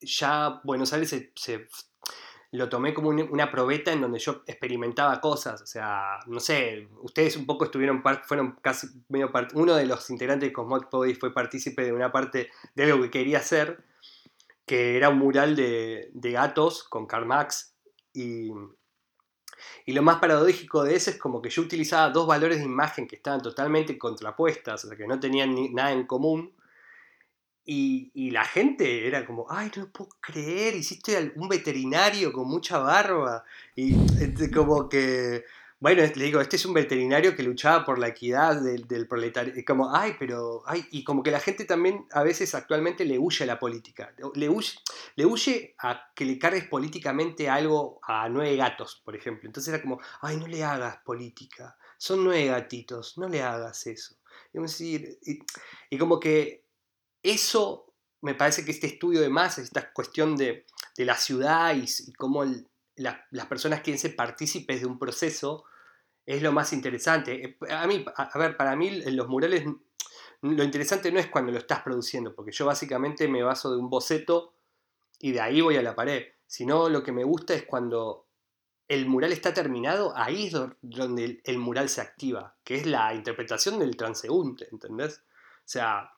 ya Buenos Aires se lo tomé como una probeta en donde yo experimentaba cosas. O sea, no sé, ustedes un poco estuvieron, fueron casi medio Uno de los integrantes de Cosmopodis fue partícipe de una parte de algo que quería hacer, que era un mural de, gatos con Karl Marx. Y, y lo más paradójico de eso es como que yo utilizaba dos valores de imagen que estaban totalmente contrapuestas, o sea, que no tenían ni, nada en común y, la gente era como, ay, no lo puedo creer, hiciste un veterinario con mucha barba. Y como que, bueno, le digo, este es un veterinario que luchaba por la equidad del, proletario. Y como, ay, pero, ay, y como que la gente también a veces actualmente le huye a la política. Le huye, le a que le cargues políticamente algo a nueve gatos, por ejemplo. Entonces era como, ay, no le hagas política. Son nueve gatitos, no le hagas eso. y como que eso me parece que este estudio de masas, esta cuestión de, la ciudad y, cómo las personas quieren ser partícipes de un proceso, es lo más interesante. Eh, a mí, a, ver, para mí los murales lo interesante no es cuando lo estás produciendo, porque yo básicamente me baso de un boceto y de ahí voy a la pared, sino lo que me gusta es cuando el mural está terminado, ahí es donde el mural se activa, que es la interpretación del transeúnte, ¿entendés? O sea,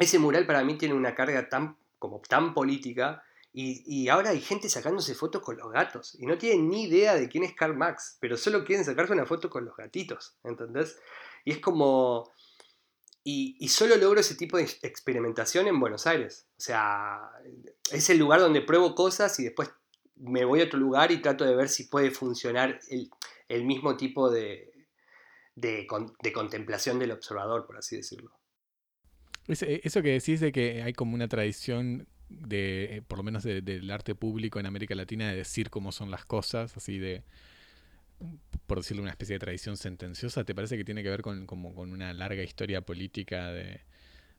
ese mural para mí tiene una carga tan, como tan política y, ahora hay gente sacándose fotos con los gatos y no tienen ni idea de quién es Karl Marx, pero solo quieren sacarse una foto con los gatitos, ¿entendés? Y es como... Y, solo logro ese tipo de experimentación en Buenos Aires. O sea, es el lugar donde pruebo cosas y después me voy a otro lugar y trato de ver si puede funcionar el, mismo tipo de, de contemplación del observador, por así decirlo. Eh, eso que decís de que hay como una tradición de, eh, por lo menos del arte público en América Latina, de decir cómo son las cosas, así de, por decirlo, una especie de tradición sentenciosa, ¿te parece que tiene que ver con, como, con una larga historia política de,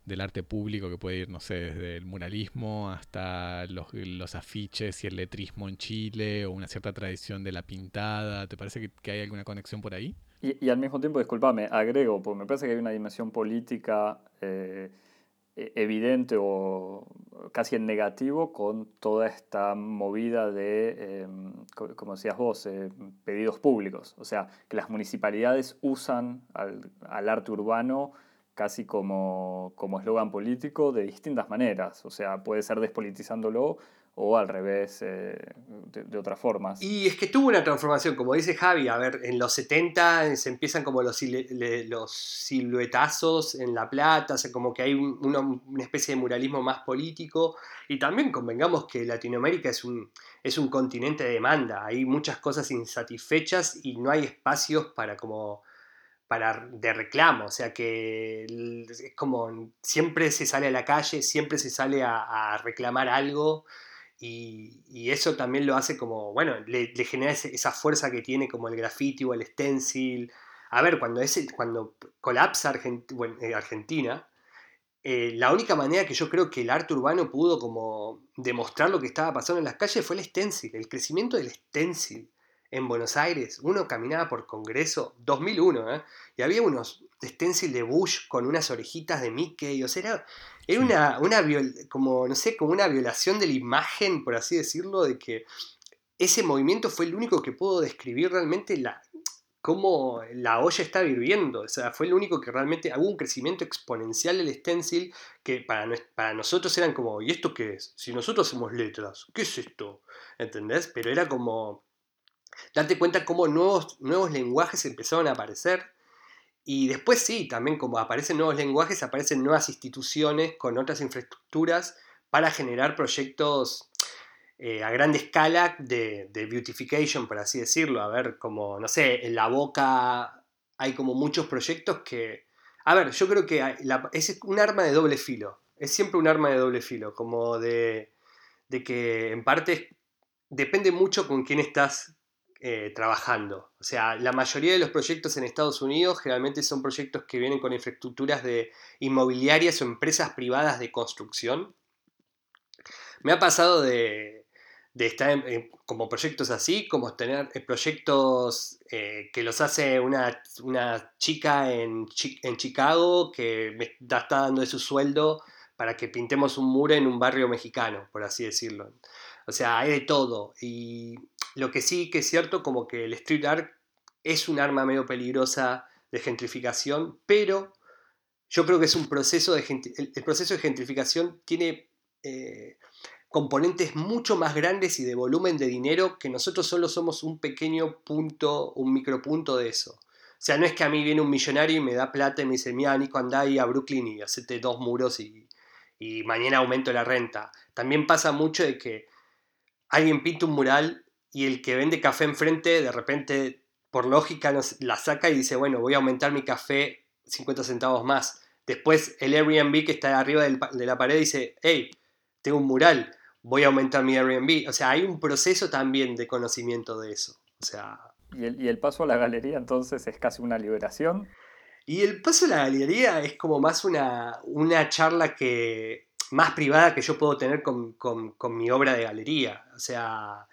del arte público que puede ir, no sé, desde el muralismo hasta los, los, afiches y el letrismo en Chile, o una cierta tradición de la pintada? ¿Te parece que hay alguna conexión por ahí? Y, al mismo tiempo, disculpame, agrego, porque me parece que hay una dimensión política eh, e, evidente o casi en negativo con toda esta movida de, em, como decías vos, eh, pedidos públicos. O sea, que las municipalidades usan al, arte urbano casi como eslogan político de distintas maneras. O sea, puede ser despolitizándolo o al revés, eh, de, otras formas. Y es que tuvo una transformación, como dice Javi, a ver, en los 70 se empiezan como los, los siluetazos en La Plata, o sea, como que hay una, especie de muralismo más político, y también convengamos que Latinoamérica es un, es un continente de demanda, hay muchas cosas insatisfechas y no hay espacios para como para, de reclamo, o sea que es como siempre se sale a la calle, siempre se sale a reclamar algo, y, eso también lo hace como, bueno, le, genera esa fuerza que tiene como el graffiti o el stencil. A ver, cuando, ese, cuando colapsa eh, Argentina, eh, la única manera que yo creo que el arte urbano pudo como demostrar lo que estaba pasando en las calles fue el stencil, el crecimiento del stencil en Buenos Aires. Uno caminaba por Congreso, 2001, ¿eh? y había unos stencil de Bush con unas orejitas de Mickey, o sea, era, era una, una como, no sé, como una violación de la imagen, por así decirlo, de que ese movimiento fue el único que pudo describir realmente la, cómo la olla está hirviendo. O sea, fue el único que realmente hubo un crecimiento exponencial del stencil que para, para nosotros eran como, ¿y esto qué es? Si nosotros hacemos letras, ¿qué es esto? ¿Entendés? Pero era como darte cuenta cómo nuevos, nuevos lenguajes empezaron a aparecer y después sí, también como aparecen nuevos lenguajes, aparecen nuevas instituciones con otras infraestructuras para generar proyectos eh, a gran escala de, beautification, por así decirlo. A ver, como, no sé, en la boca hay como muchos proyectos que... A ver, yo creo que es un arma de doble filo. Es siempre un arma de doble filo, como de, de que en parte depende mucho con quién estás eh, trabajando. O sea, la mayoría de los proyectos en Estados Unidos generalmente son proyectos que vienen con infraestructuras de inmobiliarias o empresas privadas de construcción. Me ha pasado de, estar como proyectos así, como tener eh, proyectos eh, que los hace una, chica en, en, Chicago que me está dando de su sueldo para que pintemos un muro en un barrio mexicano, por así decirlo. O sea, hay de todo. Y lo que sí que es cierto, como que el street art es un arma medio peligrosa de gentrificación, pero yo creo que es un proceso de el, proceso de gentrificación tiene eh, componentes mucho más grandes y de volumen de dinero que nosotros solo somos un pequeño punto, un micropunto de eso. O sea, no es que a mí viene un millonario y me da plata y me dice, mira, Nico, andá ahí a Brooklyn y hacete dos muros y, y mañana aumento la renta. También pasa mucho de que alguien pinta un mural y el que vende café enfrente de repente por lógica la saca y dice, bueno, voy a aumentar mi café 50 centavos más. Después el Airbnb que está arriba de la pared dice, hey, tengo un mural, voy a aumentar mi Airbnb. O sea, hay un proceso también de conocimiento de eso. O sea... ¿Y el, y el paso a la galería entonces es casi una liberación? Y el paso a la galería es como más una, una charla que más privada que yo puedo tener con, con, mi obra de galería. O sea,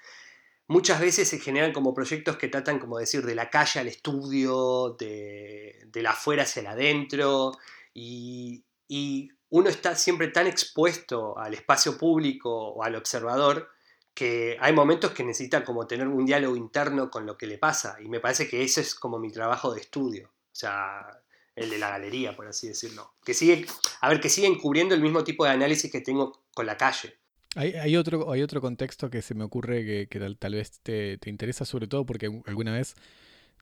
muchas veces se generan como proyectos que tratan, como decir, de la calle al estudio, de, de la afuera hacia el adentro, y, y, uno está siempre tan expuesto al espacio público o al observador que hay momentos que necesita como tener un diálogo interno con lo que le pasa, y me parece que eso es como mi trabajo de estudio, o sea, el de la galería, por así decirlo, que sigue, a ver, que siguen cubriendo el mismo tipo de análisis que tengo con la calle. Hay, otro, hay otro contexto que se me ocurre que, tal, vez te, interesa, sobre todo porque alguna vez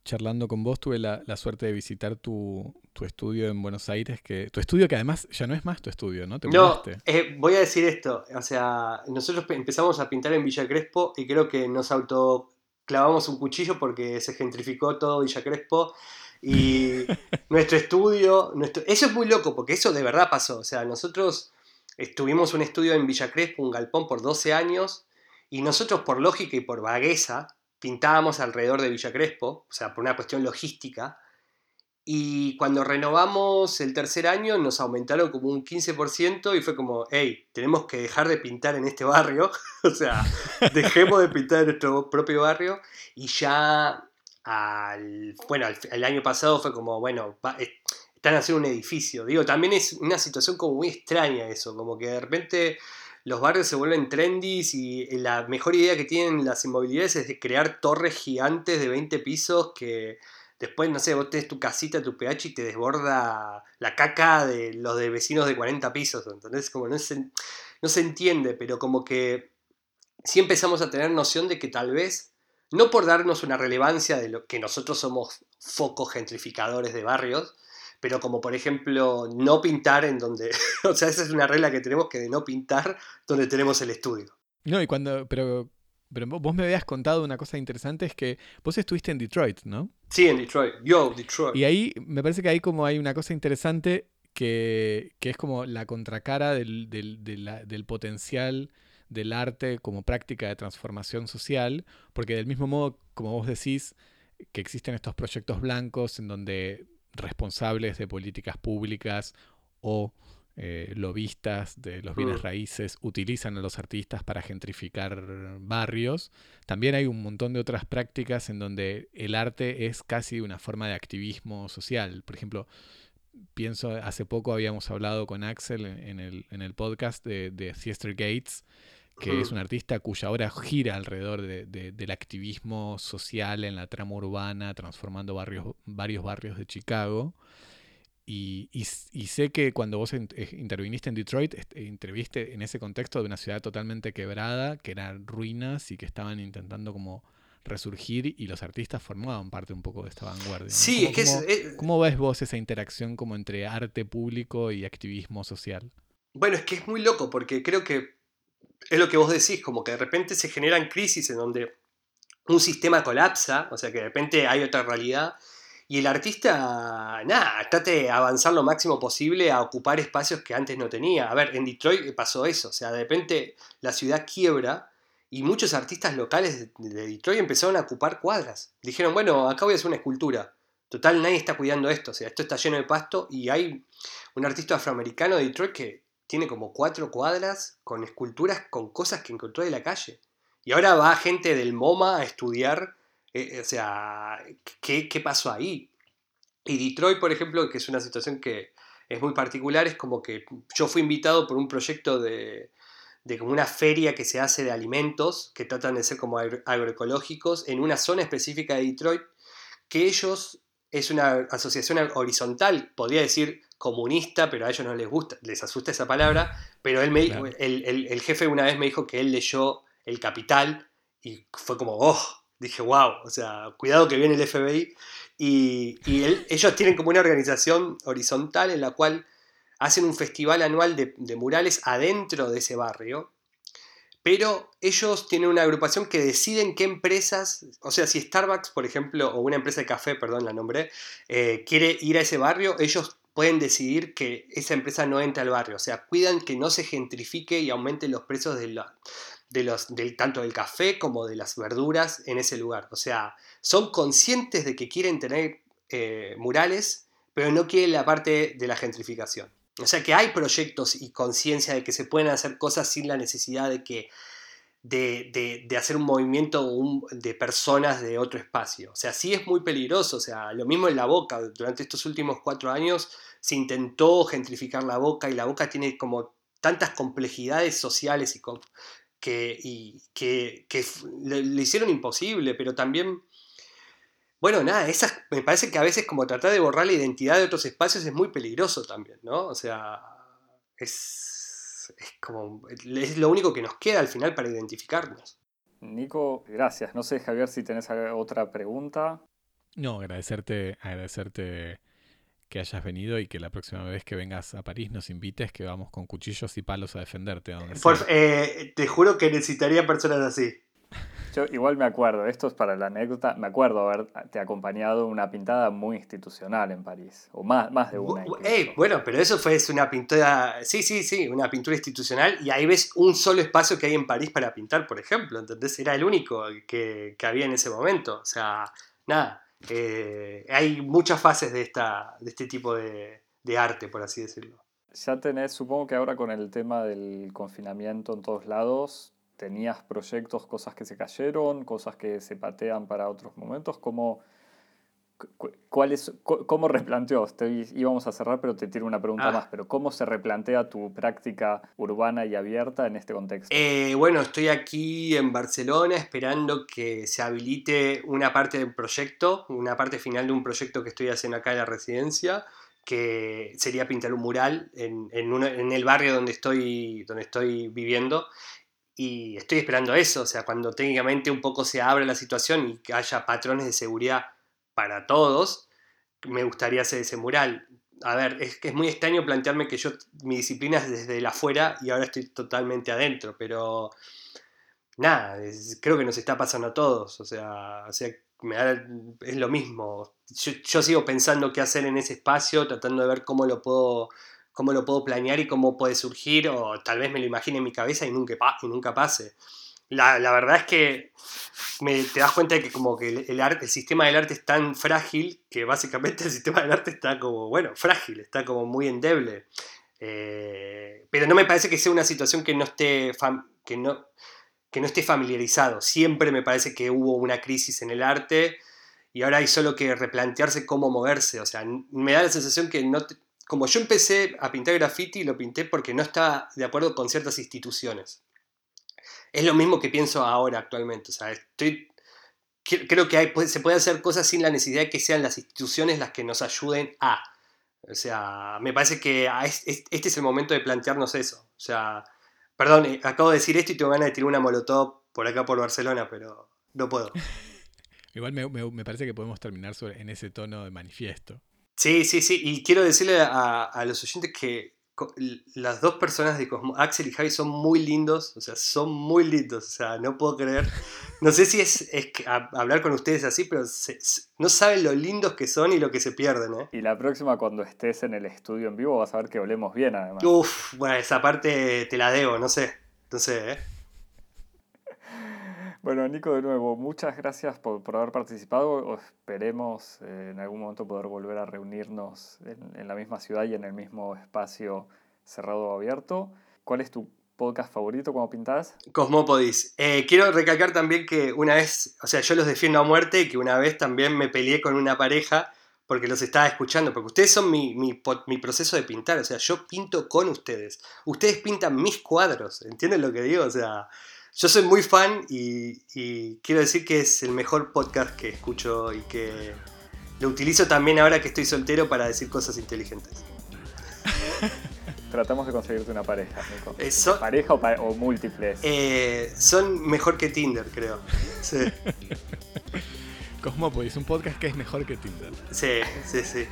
charlando con vos tuve la, suerte de visitar tu, estudio en Buenos Aires, que tu estudio que además ya no es más tu estudio, ¿no? ¿Te no, eh, voy a decir esto, o sea, nosotros empezamos a pintar en Villa Crespo y creo que nos autoclavamos un cuchillo porque se gentrificó todo Villa Crespo y nuestro estudio, nuestro, eso es muy loco porque eso de verdad pasó, o sea, nosotros Estuvimos un estudio en Villa Crespo, un galpón, por 12 años, y nosotros por lógica y por vagueza pintábamos alrededor de Villa Crespo, o sea, por una cuestión logística, y cuando renovamos el tercer año nos aumentaron como un 15% y fue como, hey, tenemos que dejar de pintar en este barrio, o sea, dejemos de pintar en nuestro propio barrio, y ya al, bueno, el año pasado fue como, bueno, están haciendo un edificio. Digo, también es una situación como muy extraña eso, como que de repente los barrios se vuelven trendy y la mejor idea que tienen las inmobiliarias es de crear torres gigantes de 20 pisos que después, no sé, vos tenés tu casita, tu pH y te desborda la caca de los de vecinos de 40 pisos, entonces como no se, no se entiende, pero como que sí empezamos a tener noción de que tal vez, no por darnos una relevancia de lo que nosotros somos focos gentrificadores de barrios, pero como por ejemplo no pintar en donde, o sea, esa es una regla que tenemos que de no pintar donde tenemos el estudio. No, y cuando, pero, pero vos me habías contado una cosa interesante, es que vos estuviste en Detroit, ¿no? Sí, en Detroit, yo, Detroit. Y ahí me parece que ahí como hay una cosa interesante que, que es como la contracara del, del, del potencial del arte como práctica de transformación social, porque del mismo modo, como vos decís, que existen estos proyectos blancos en donde responsables de políticas públicas o eh, lobistas de los bienes mm. raíces utilizan a los artistas para gentrificar barrios. También hay un montón de otras prácticas en donde el arte es casi una forma de activismo social. Por ejemplo, pienso, hace poco habíamos hablado con Axel en el, en el podcast de, de Sister Gates, que es un artista cuya obra gira alrededor del activismo social en la trama urbana, transformando barrios, varios barrios de Chicago. Y, sé que cuando vos eh, interviniste en Detroit, interviste en ese contexto de una ciudad totalmente quebrada, que eran ruinas y que estaban intentando como resurgir y los artistas formaban parte un poco de esta vanguardia. Sí, es que es, ¿Cómo ves vos esa interacción como entre arte público y activismo social? Bueno, es que es muy loco porque creo que es lo que vos decís, como que de repente se generan crisis en donde un sistema colapsa, o sea que de repente hay otra realidad, y el artista, nada, trate de avanzar lo máximo posible a ocupar espacios que antes no tenía. A ver, en Detroit pasó eso, o sea, de repente la ciudad quiebra y muchos artistas locales de Detroit empezaron a ocupar cuadras. Dijeron, bueno, acá voy a hacer una escultura. Total, nadie está cuidando esto, o sea, esto está lleno de pasto y hay un artista afroamericano de Detroit que tiene como cuatro cuadras con esculturas con cosas que encontró de la calle. Y ahora va gente del MoMA a estudiar, eh, o sea, ¿qué, pasó ahí. Y Detroit, por ejemplo, que es una situación que es muy particular, es como que yo fui invitado por un proyecto de, de como una feria que se hace de alimentos, que tratan de ser como agroecológicos, en una zona específica de Detroit, que ellos es una asociación horizontal, podría decir comunista, pero a ellos no les gusta, les asusta esa palabra, pero él me, el, jefe una vez me dijo que él leyó El Capital y fue como, oh, dije, wow, o sea, cuidado que viene el FBI. Y, ellos tienen como una organización horizontal en la cual hacen un festival anual de, de murales adentro de ese barrio pero ellos tienen una agrupación que deciden qué empresas, o sea, si Starbucks, por ejemplo, o una empresa de café, perdón, la nombré, eh, quiere ir a ese barrio, ellos pueden decidir que esa empresa no entre al barrio, o sea, cuidan que no se gentrifique y aumente los precios del, tanto del café como de las verduras en ese lugar. O sea, son conscientes de que quieren tener eh, murales, pero no quieren la parte de la gentrificación. O sea que hay proyectos y conciencia de que se pueden hacer cosas sin la necesidad de que de, hacer un movimiento de personas de otro espacio. O sea, sí es muy peligroso. O sea, lo mismo en la boca. Durante estos últimos cuatro años se intentó gentrificar la boca y la boca tiene como tantas complejidades sociales y que, y que, le, hicieron imposible, pero también bueno, nada, esas, me parece que a veces como tratar de borrar la identidad de otros espacios es muy peligroso también, ¿no? O sea, es, es como, es lo único que nos queda al final para identificarnos. Nico, gracias. No sé, Javier, si tenés otra pregunta. No, agradecerte, agradecerte que hayas venido y que la próxima vez que vengas a París nos invites, que vamos con cuchillos y palos a defenderte. donde eh, te juro que necesitaría personas así. Yo igual me acuerdo, esto es para la anécdota, me acuerdo haberte acompañado una pintada muy institucional en París, o más, más de una. bueno, pero eso fue una pintura, sí, sí, sí, una pintura institucional, y ahí ves un solo espacio que hay en París para pintar, por ejemplo, entonces era el único que, había en ese momento, o sea, nada, eh, hay muchas fases de, esta, de este tipo de, de arte, por así decirlo. Ya tenés, supongo que ahora con el tema del confinamiento en todos lados, tenías proyectos, cosas que se cayeron, cosas que se patean para otros momentos, ¿cómo, ¿Cuál es, ¿Cómo replanteó? íbamos a cerrar, pero te tiro una pregunta ah. más. Pero ¿cómo se replantea tu práctica urbana y abierta en este contexto? Eh, bueno, estoy aquí en Barcelona esperando que se habilite una parte del proyecto, una parte final de un proyecto que estoy haciendo acá en la residencia, que sería pintar un mural en, en el barrio donde estoy, donde estoy viviendo y estoy esperando eso, o sea, cuando técnicamente un poco se abra la situación y que haya patrones de seguridad para todos, me gustaría hacer ese mural. A ver, es que es muy extraño plantearme que yo, mi disciplina es desde la afuera y ahora estoy totalmente adentro, pero nada, creo que nos está pasando a todos, o sea, o sea es lo mismo. Yo, sigo pensando qué hacer en ese espacio, tratando de ver cómo lo puedo cómo lo puedo planear y cómo puede surgir, o tal vez me lo imagine en mi cabeza y nunca, y pase. La, verdad es que me, te das cuenta de que como que el, sistema del arte es tan frágil que básicamente el sistema del arte está como, bueno, frágil, está como muy endeble. Eh, pero no me parece que sea una situación que no esté, que no, que no esté familiarizado. Siempre me parece que hubo una crisis en el arte y ahora hay solo que replantearse cómo moverse. O sea, me da la sensación que no... como yo empecé a pintar graffiti, lo pinté porque no estaba de acuerdo con ciertas instituciones es lo mismo que pienso ahora actualmente. O sea, estoy, creo que se puede hacer cosas sin la necesidad de que sean las instituciones las que nos ayuden a. O sea, me parece que este es el momento de plantearnos eso. O sea, perdón, eh, acabo de decir esto y tengo ganas de tirar una molotov por acá por Barcelona, pero no puedo. Igual me, parece que podemos terminar en ese tono de manifiesto. Sí, sí, sí. Y quiero decirle a los oyentes que las dos personas de Cosmo, Axel y Javi, son muy lindos, o sea, son muy lindos, o sea, no puedo creer. No sé si es, hablar con ustedes así, pero no saben lo lindos que son y lo que se pierden, ¿eh? Y la próxima, cuando estés en el estudio en vivo, vas a ver que olemos bien, además. Uf, bueno, esa parte te la debo, no sé, no sé, ¿eh? Bueno, Nico, de nuevo, muchas gracias por, haber participado. Esperemos eh, en algún momento poder volver a reunirnos en, la misma ciudad y en el mismo espacio cerrado o abierto. ¿Cuál es tu podcast favorito cuando pintas? Cosmópodis. Eh, quiero recalcar también que una vez, o sea, yo los defiendo a muerte y que una vez también me peleé con una pareja porque los estaba escuchando, porque ustedes son mi, mi, mi, proceso de pintar, o sea, yo pinto con ustedes, ustedes pintan mis cuadros, ¿entienden lo que digo? O sea, yo soy muy fan y, quiero decir que es el mejor podcast que escucho y que lo utilizo también ahora que estoy soltero para decir cosas inteligentes. Tratamos de conseguirte una pareja, Nico. Eh, ¿Pareja o, múltiples? Eh, son mejor que Tinder, creo. Sí. Cosmópolis, un podcast que es mejor que Tinder. Sí, sí, sí.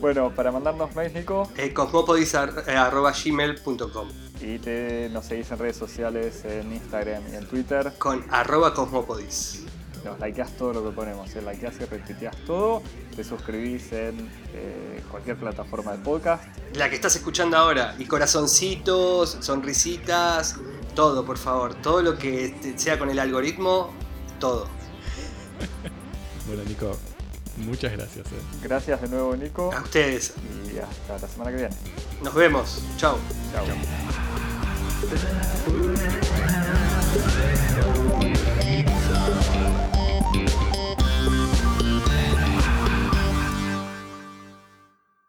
Bueno, para mandarnos mails, Nico. Eh, cosmopodis.gmail.com Y te, nos seguís en redes sociales, en Instagram y en Twitter. Con arroba cosmopodis. Nos likeás todo lo que ponemos, ¿eh? likeás y retuiteás todo. Te suscribís en eh, cualquier plataforma de podcast. La que estás escuchando ahora. Y corazoncitos, sonrisitas, todo, por favor. Todo lo que sea con el algoritmo, todo. bueno, Nico, Muchas gracias. Eh. Gracias de nuevo, Nico. A ustedes. Y hasta la semana que viene. Nos vemos. Chao. Chao. Ölme.